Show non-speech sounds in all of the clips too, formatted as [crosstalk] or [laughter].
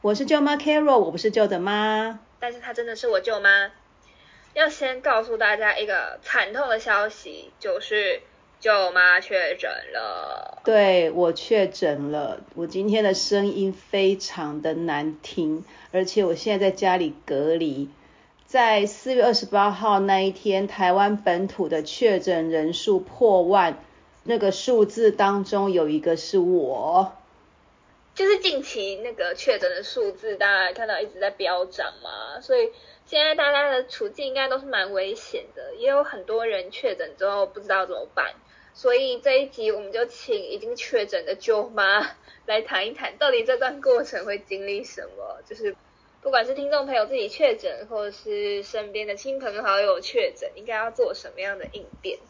我是舅，我是舅妈 Carol，我不是舅的妈，但是她真的是我舅妈。要先告诉大家一个惨痛的消息，就是舅妈确诊了。对我确诊了，我今天的声音非常的难听，而且我现在在家里隔离。在四月二十八号那一天，台湾本土的确诊人数破万，那个数字当中有一个是我。就是近期那个确诊的数字，大家看到一直在飙涨嘛，所以现在大家的处境应该都是蛮危险的，也有很多人确诊之后不知道怎么办，所以这一集我们就请已经确诊的舅妈来谈一谈，到底这段过程会经历什么，就是不管是听众朋友自己确诊，或者是身边的亲朋好友确诊，应该要做什么样的应变。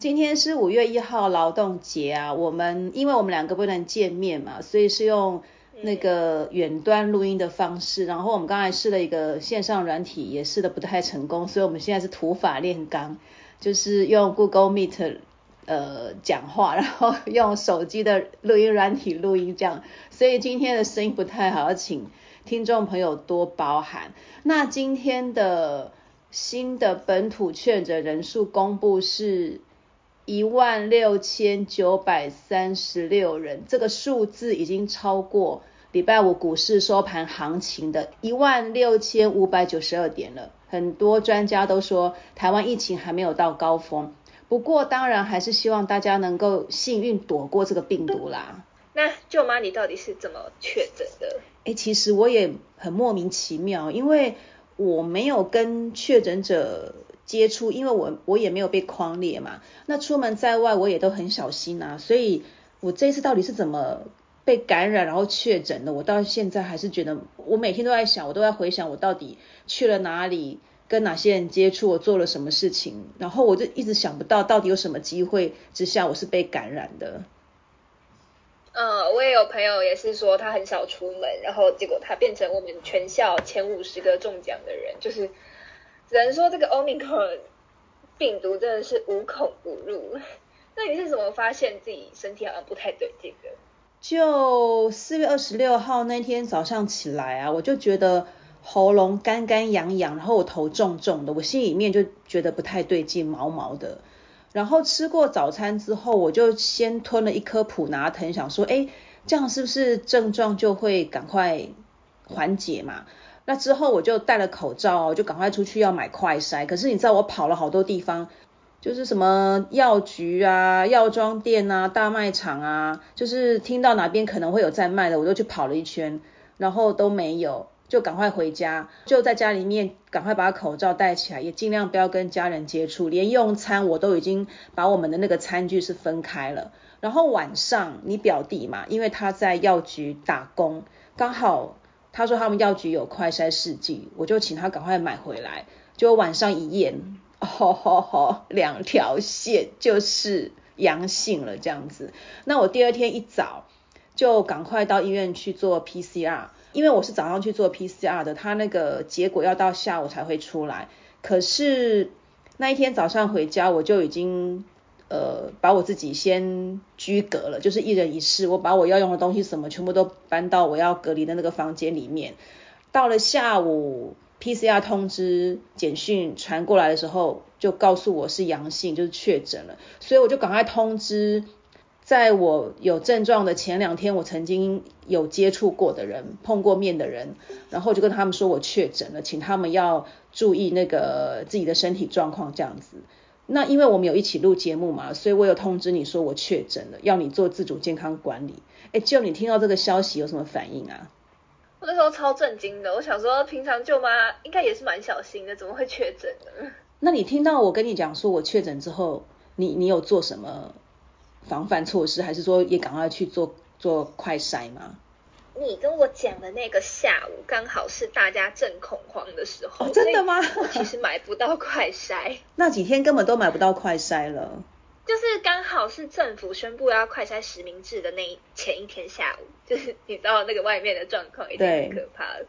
今天是五月一号劳动节啊，我们因为我们两个不能见面嘛，所以是用那个远端录音的方式。然后我们刚才试了一个线上软体，也试的不太成功，所以我们现在是土法炼钢，就是用 Google Meet 呃讲话，[laughs] 然后用手机的录音软体录音这样。所以今天的声音不太好，要请听众朋友多包涵。那今天的新的本土确诊人数公布是。一万六千九百三十六人，这个数字已经超过礼拜五股市收盘行情的一万六千五百九十二点了。很多专家都说台湾疫情还没有到高峰，不过当然还是希望大家能够幸运躲过这个病毒啦。那舅妈，你到底是怎么确诊的？哎，其实我也很莫名其妙，因为我没有跟确诊者。接触，因为我我也没有被框列嘛，那出门在外我也都很小心啊，所以我这一次到底是怎么被感染然后确诊的，我到现在还是觉得，我每天都在想，我都在回想我到底去了哪里，跟哪些人接触，我做了什么事情，然后我就一直想不到到底有什么机会之下我是被感染的。呃，我也有朋友也是说他很少出门，然后结果他变成我们全校前五十个中奖的人，就是。只能说这个 Omicron 病毒真的是无孔不入。[laughs] 那你是怎么发现自己身体好像不太对劲的？就四月二十六号那天早上起来啊，我就觉得喉咙干干痒痒，然后我头重重的，我心里面就觉得不太对劲，毛毛的。然后吃过早餐之后，我就先吞了一颗普拿疼，想说，哎，这样是不是症状就会赶快缓解嘛？那之后我就戴了口罩，就赶快出去要买快筛。可是你知道我跑了好多地方，就是什么药局啊、药妆店啊、大卖场啊，就是听到哪边可能会有在卖的，我都去跑了一圈，然后都没有，就赶快回家，就在家里面赶快把口罩戴起来，也尽量不要跟家人接触，连用餐我都已经把我们的那个餐具是分开了。然后晚上你表弟嘛，因为他在药局打工，刚好。他说他们药局有快筛试剂，我就请他赶快买回来。就晚上一验，吼吼吼，两条线就是阳性了这样子。那我第二天一早就赶快到医院去做 PCR，因为我是早上去做 PCR 的，他那个结果要到下午才会出来。可是那一天早上回家我就已经。呃，把我自己先居隔了，就是一人一室。我把我要用的东西什么全部都搬到我要隔离的那个房间里面。到了下午，PCR 通知简讯传过来的时候，就告诉我是阳性，就是确诊了。所以我就赶快通知，在我有症状的前两天，我曾经有接触过的人、碰过面的人，然后就跟他们说我确诊了，请他们要注意那个自己的身体状况这样子。那因为我们有一起录节目嘛，所以我有通知你说我确诊了，要你做自主健康管理。哎，舅你听到这个消息有什么反应啊？我那时候超震惊的，我想说平常舅妈应该也是蛮小心的，怎么会确诊呢？那你听到我跟你讲说我确诊之后，你你有做什么防范措施，还是说也赶快去做做快筛吗？你跟我讲的那个下午，刚好是大家正恐慌的时候。真的吗？其实买不到快筛。[laughs] 那几天根本都买不到快筛了。就是刚好是政府宣布要快筛实名制的那前一天下午，[laughs] 就是你知道那个外面的状况已经很可怕了。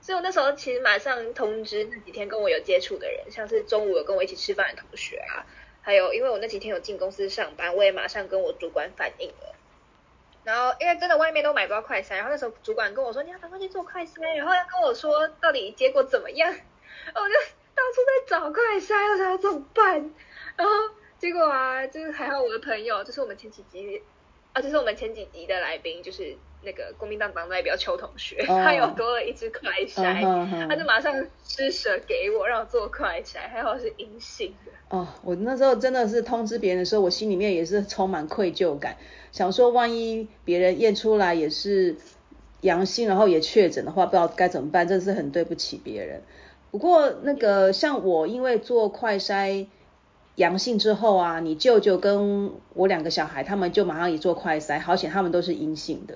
所以我那时候其实马上通知那几天跟我有接触的人，像是中午有跟我一起吃饭的同学啊，还有因为我那几天有进公司上班，我也马上跟我主管反映了。然后因为真的外面都买不到快筛，然后那时候主管跟我说你要赶快去做快筛，然后要跟我说到底结果怎么样，我就到处在找快筛，我想要怎么办？然后结果啊，就是还好我的朋友，就是我们前几集啊，就是我们前几集的来宾，就是那个国民党党代表邱同学，他有多了一支快筛，他就马上施舍给我，让我做快筛，还好是阴性的。哦，我那时候真的是通知别人的时候，我心里面也是充满愧疚感。想说，万一别人验出来也是阳性，然后也确诊的话，不知道该怎么办，真的是很对不起别人。不过那个像我，因为做快筛阳性之后啊，你舅舅跟我两个小孩，他们就马上也做快筛，好险他们都是阴性的。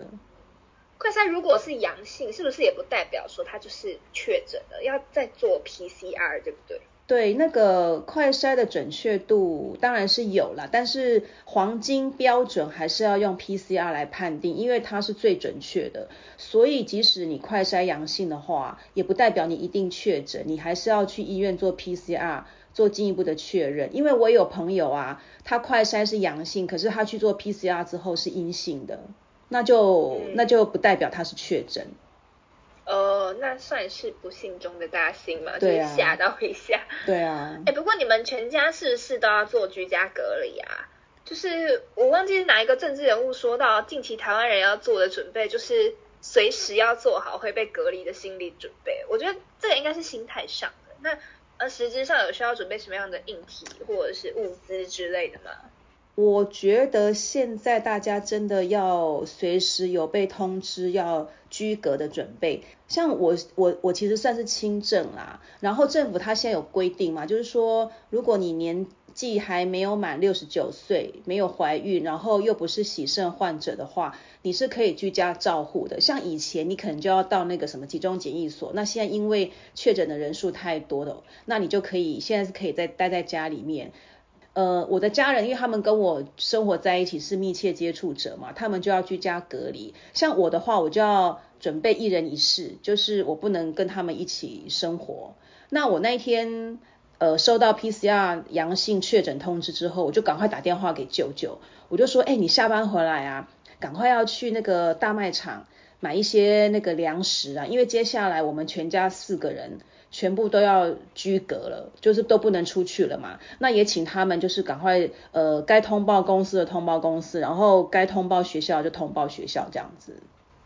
快筛如果是阳性，是不是也不代表说他就是确诊了？要再做 PCR，对不对？对，那个快筛的准确度当然是有了，但是黄金标准还是要用 PCR 来判定，因为它是最准确的。所以即使你快筛阳性的话，也不代表你一定确诊，你还是要去医院做 PCR 做进一步的确认。因为我有朋友啊，他快筛是阳性，可是他去做 PCR 之后是阴性的，那就那就不代表他是确诊。呃，那算是不幸中的大幸嘛，就是吓到一下。对啊。哎，不过你们全家是不是都要做居家隔离啊？就是我忘记是哪一个政治人物说到，近期台湾人要做的准备，就是随时要做好会被隔离的心理准备。我觉得这个应该是心态上的。那呃，实质上有需要准备什么样的硬体或者是物资之类的吗？我觉得现在大家真的要随时有被通知要居隔的准备。像我我我其实算是轻症啦，然后政府它现在有规定嘛，就是说如果你年纪还没有满六十九岁，没有怀孕，然后又不是喜肾患者的话，你是可以居家照护的。像以前你可能就要到那个什么集中检疫所，那现在因为确诊的人数太多了，那你就可以现在是可以在待在家里面。呃，我的家人，因为他们跟我生活在一起是密切接触者嘛，他们就要居家隔离。像我的话，我就要准备一人一室，就是我不能跟他们一起生活。那我那一天呃收到 PCR 阳性确诊通知之后，我就赶快打电话给舅舅，我就说，哎，你下班回来啊，赶快要去那个大卖场买一些那个粮食啊，因为接下来我们全家四个人。全部都要居隔了，就是都不能出去了嘛。那也请他们就是赶快，呃，该通报公司的通报公司，然后该通报学校就通报学校这样子。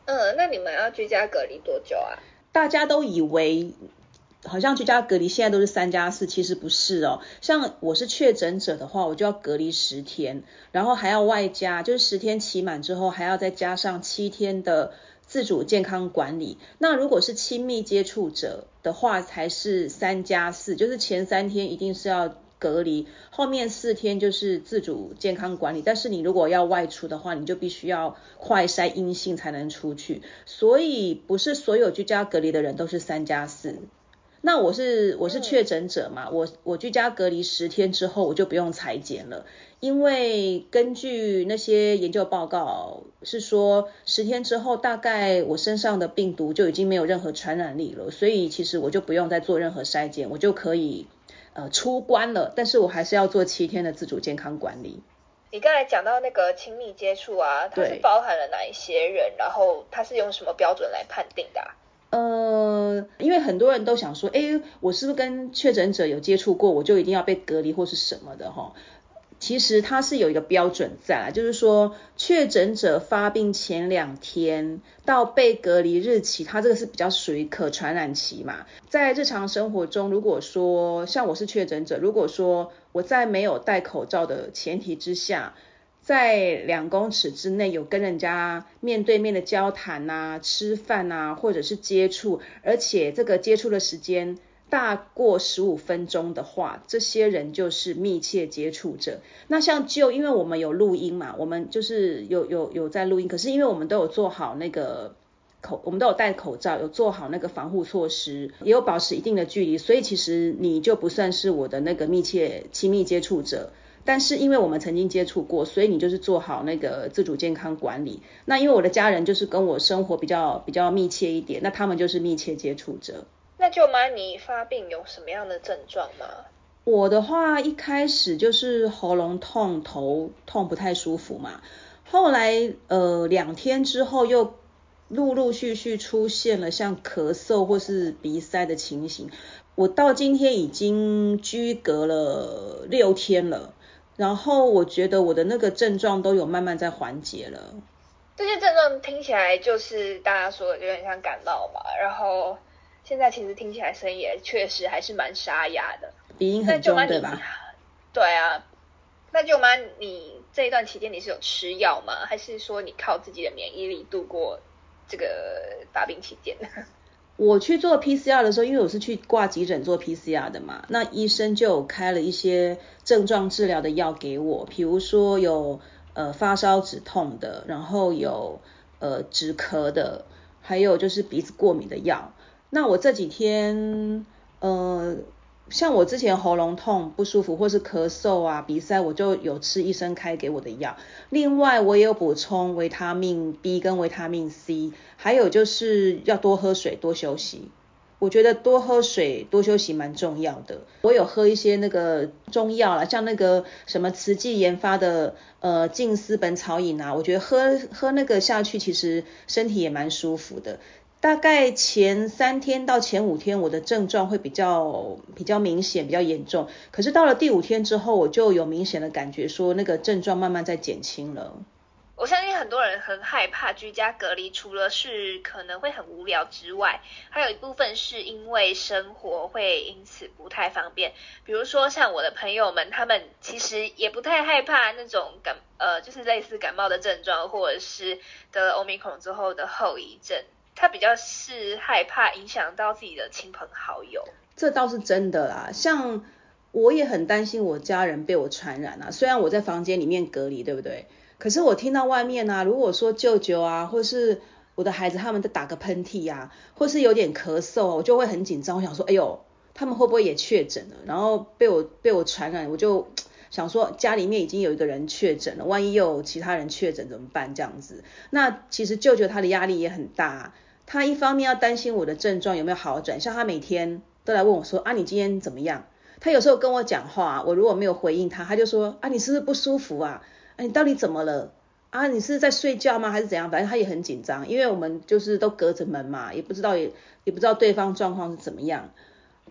嗯，那你们要居家隔离多久啊？大家都以为好像居家隔离现在都是三加四，其实不是哦。像我是确诊者的话，我就要隔离十天，然后还要外加，就是十天期满之后还要再加上七天的。自主健康管理，那如果是亲密接触者的话，才是三加四，就是前三天一定是要隔离，后面四天就是自主健康管理。但是你如果要外出的话，你就必须要快筛阴性才能出去。所以不是所有居家隔离的人都是三加四。那我是我是确诊者嘛，我我居家隔离十天之后，我就不用裁剪了。因为根据那些研究报告是说，十天之后大概我身上的病毒就已经没有任何传染力了，所以其实我就不用再做任何筛检，我就可以呃出关了。但是我还是要做七天的自主健康管理。你刚才讲到那个亲密接触啊，它是包含了哪一些人？然后它是用什么标准来判定的？因为很多人都想说，哎，我是不是跟确诊者有接触过，我就一定要被隔离或是什么的哈？其实它是有一个标准在，就是说确诊者发病前两天到被隔离日期，它这个是比较属于可传染期嘛。在日常生活中，如果说像我是确诊者，如果说我在没有戴口罩的前提之下，在两公尺之内有跟人家面对面的交谈呐、吃饭呐，或者是接触，而且这个接触的时间。大过十五分钟的话，这些人就是密切接触者。那像就因为我们有录音嘛，我们就是有有有在录音，可是因为我们都有做好那个口，我们都有戴口罩，有做好那个防护措施，也有保持一定的距离，所以其实你就不算是我的那个密切亲密接触者。但是因为我们曾经接触过，所以你就是做好那个自主健康管理。那因为我的家人就是跟我生活比较比较密切一点，那他们就是密切接触者。那舅妈，你发病有什么样的症状吗？我的话，一开始就是喉咙痛、头痛不太舒服嘛。后来呃两天之后又陆陆续续出现了像咳嗽或是鼻塞的情形，我到今天已经居隔了六天了，然后我觉得我的那个症状都有慢慢在缓解了。这些症状听起来就是大家说的有点像感冒嘛，然后现在其实听起来声音也确实还是蛮沙哑的，鼻音很重对吧？对啊，那舅妈，你这一段期间你是有吃药吗？还是说你靠自己的免疫力度过这个发病期间？我去做 PCR 的时候，因为我是去挂急诊做 PCR 的嘛，那医生就开了一些症状治疗的药给我，比如说有。呃，发烧止痛的，然后有呃止咳的，还有就是鼻子过敏的药。那我这几天，呃，像我之前喉咙痛不舒服或是咳嗽啊、鼻塞，我就有吃医生开给我的药。另外，我也有补充维他命 B 跟维他命 C，还有就是要多喝水、多休息。我觉得多喝水、多休息蛮重要的。我有喝一些那个中药啦，像那个什么慈济研发的呃静思本草饮啊，我觉得喝喝那个下去，其实身体也蛮舒服的。大概前三天到前五天，我的症状会比较比较明显、比较严重。可是到了第五天之后，我就有明显的感觉，说那个症状慢慢在减轻了。我相信很多人很害怕居家隔离，除了是可能会很无聊之外，还有一部分是因为生活会因此不太方便。比如说像我的朋友们，他们其实也不太害怕那种感呃，就是类似感冒的症状，或者是得了欧米孔之后的后遗症。他比较是害怕影响到自己的亲朋好友。这倒是真的啦，像我也很担心我家人被我传染啊。虽然我在房间里面隔离，对不对？可是我听到外面啊，如果说舅舅啊，或是我的孩子他们在打个喷嚏呀，或是有点咳嗽，我就会很紧张。我想说，哎呦，他们会不会也确诊了？然后被我被我传染，我就想说，家里面已经有一个人确诊了，万一又有其他人确诊怎么办？这样子，那其实舅舅他的压力也很大，他一方面要担心我的症状有没有好转，像他每天都来问我说，啊，你今天怎么样？他有时候跟我讲话，我如果没有回应他，他就说，啊，你是不是不舒服啊？你到底怎么了啊？你是在睡觉吗？还是怎样？反正他也很紧张，因为我们就是都隔着门嘛，也不知道也也不知道对方状况是怎么样。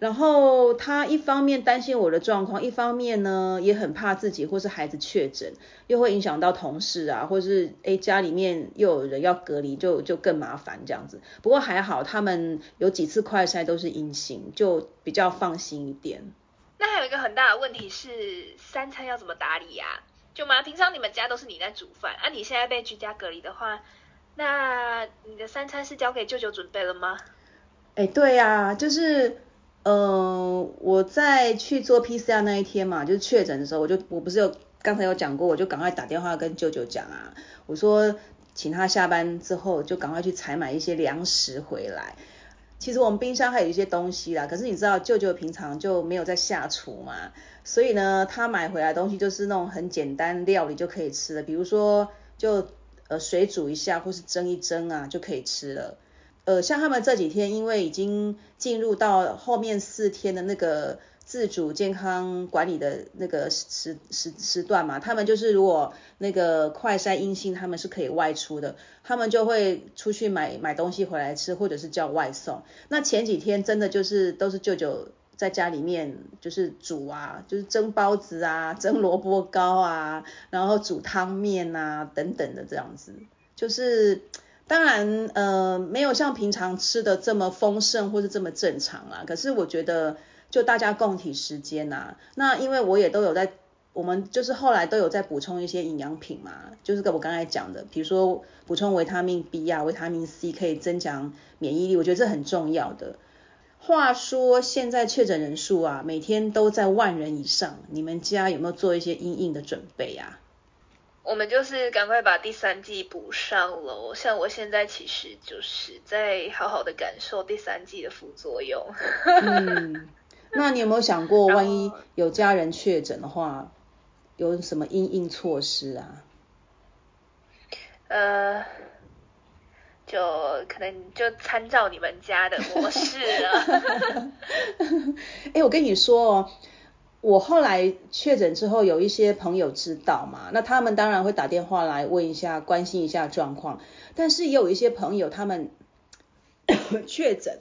然后他一方面担心我的状况，一方面呢也很怕自己或是孩子确诊，又会影响到同事啊，或是诶家里面又有人要隔离，就就更麻烦这样子。不过还好，他们有几次快筛都是阴性，就比较放心一点。那还有一个很大的问题是，三餐要怎么打理呀？舅妈，平常你们家都是你在煮饭啊？你现在被居家隔离的话，那你的三餐是交给舅舅准备了吗？哎，对呀，就是，呃，我在去做 PCR 那一天嘛，就是确诊的时候，我就我不是有刚才有讲过，我就赶快打电话跟舅舅讲啊，我说请他下班之后就赶快去采买一些粮食回来。其实我们冰箱还有一些东西啦，可是你知道舅舅平常就没有在下厨嘛，所以呢，他买回来东西就是那种很简单料理就可以吃的，比如说就呃水煮一下或是蒸一蒸啊就可以吃了。呃，像他们这几天因为已经进入到后面四天的那个。自主健康管理的那个时时时段嘛，他们就是如果那个快筛阴性，他们是可以外出的，他们就会出去买买东西回来吃，或者是叫外送。那前几天真的就是都是舅舅在家里面就是煮啊，就是蒸包子啊，蒸萝卜糕啊，然后煮汤面啊等等的这样子，就是当然呃没有像平常吃的这么丰盛或是这么正常啦，可是我觉得。就大家共体时间呐，那因为我也都有在，我们就是后来都有在补充一些营养品嘛，就是跟我刚才讲的，比如说补充维他命 B 啊、维他命 C 可以增强免疫力，我觉得这很重要的。话说现在确诊人数啊，每天都在万人以上，你们家有没有做一些应应的准备啊？我们就是赶快把第三季补上喽，像我现在其实就是在好好的感受第三季的副作用。嗯 [laughs] 那你有没有想过，万一有家人确诊的话，有什么应应措施啊？呃，就可能就参照你们家的模式了。[laughs] 哎，我跟你说哦，我后来确诊之后，有一些朋友知道嘛，那他们当然会打电话来问一下，关心一下状况。但是也有一些朋友，他们 [coughs] 确诊，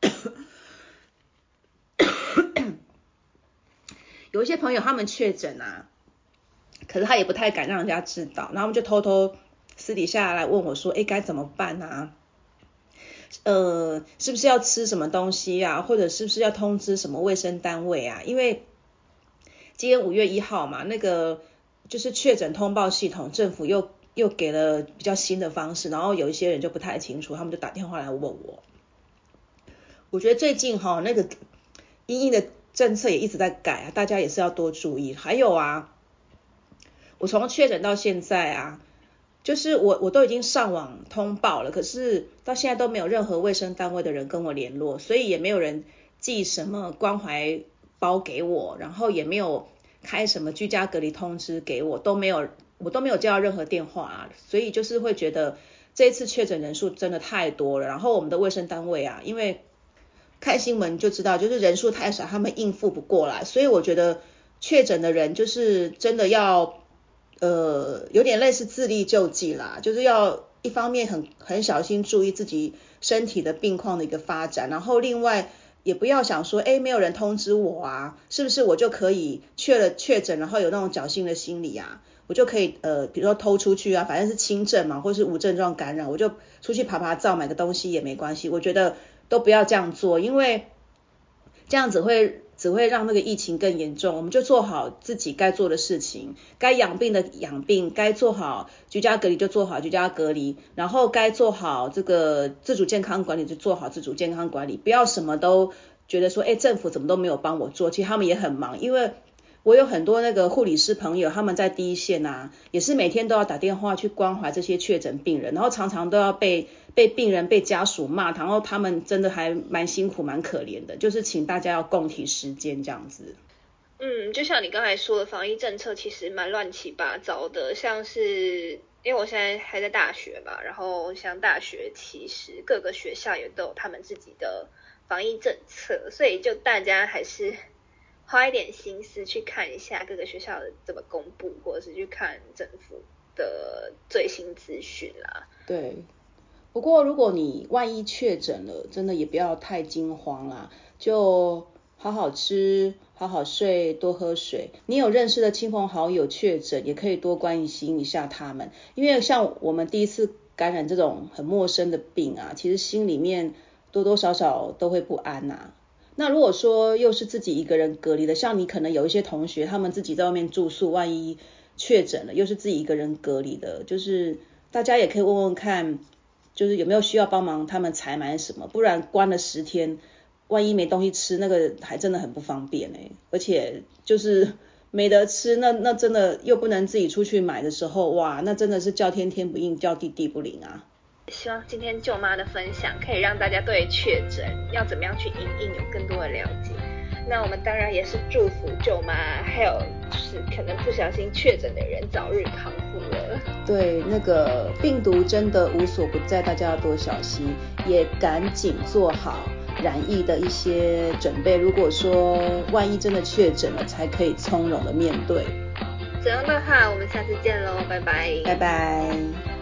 [coughs] 有一些朋友他们确诊啊，可是他也不太敢让人家知道，然后他们就偷偷私底下来问我说，哎，该怎么办啊？呃，是不是要吃什么东西啊？或者是不是要通知什么卫生单位啊？因为今天五月一号嘛，那个就是确诊通报系统，政府又又给了比较新的方式，然后有一些人就不太清楚，他们就打电话来问我。我觉得最近哈那个英英的政策也一直在改啊，大家也是要多注意。还有啊，我从确诊到现在啊，就是我我都已经上网通报了，可是到现在都没有任何卫生单位的人跟我联络，所以也没有人寄什么关怀。包给我，然后也没有开什么居家隔离通知给我，都没有，我都没有接到任何电话啊，所以就是会觉得这次确诊人数真的太多了，然后我们的卫生单位啊，因为看新闻就知道，就是人数太少，他们应付不过来，所以我觉得确诊的人就是真的要呃有点类似自力救济啦，就是要一方面很很小心注意自己身体的病况的一个发展，然后另外。也不要想说，哎，没有人通知我啊，是不是我就可以确了确诊，然后有那种侥幸的心理啊，我就可以呃，比如说偷出去啊，反正是轻症嘛，或是无症状感染，我就出去爬爬照，买个东西也没关系。我觉得都不要这样做，因为这样子会。只会让那个疫情更严重，我们就做好自己该做的事情，该养病的养病，该做好居家隔离就做好居家隔离，然后该做好这个自主健康管理就做好自主健康管理，不要什么都觉得说，哎，政府怎么都没有帮我做，其实他们也很忙，因为。我有很多那个护理师朋友，他们在第一线啊，也是每天都要打电话去关怀这些确诊病人，然后常常都要被被病人被家属骂，然后他们真的还蛮辛苦蛮可怜的，就是请大家要共体时间这样子。嗯，就像你刚才说的，防疫政策其实蛮乱七八糟的，像是因为我现在还在大学嘛，然后像大学其实各个学校也都有他们自己的防疫政策，所以就大家还是。花一点心思去看一下各个学校的怎么公布，或者是去看政府的最新资讯啦。对，不过如果你万一确诊了，真的也不要太惊慌啦，就好好吃，好好睡，多喝水。你有认识的亲朋好友确诊，也可以多关心一下他们，因为像我们第一次感染这种很陌生的病啊，其实心里面多多少少都会不安呐。那如果说又是自己一个人隔离的，像你可能有一些同学，他们自己在外面住宿，万一确诊了，又是自己一个人隔离的，就是大家也可以问问看，就是有没有需要帮忙他们采买什么，不然关了十天，万一没东西吃，那个还真的很不方便哎，而且就是 [laughs] 没得吃，那那真的又不能自己出去买的时候，哇，那真的是叫天天不应，叫地地不灵啊。希望今天舅妈的分享可以让大家对确诊要怎么样去应应有更多的了解。那我们当然也是祝福舅妈，还有就是可能不小心确诊的人早日康复了。对，那个病毒真的无所不在，大家要多小心，也赶紧做好染疫的一些准备。如果说万一真的确诊了，才可以从容的面对。怎样的话，我们下次见喽，拜拜。拜拜。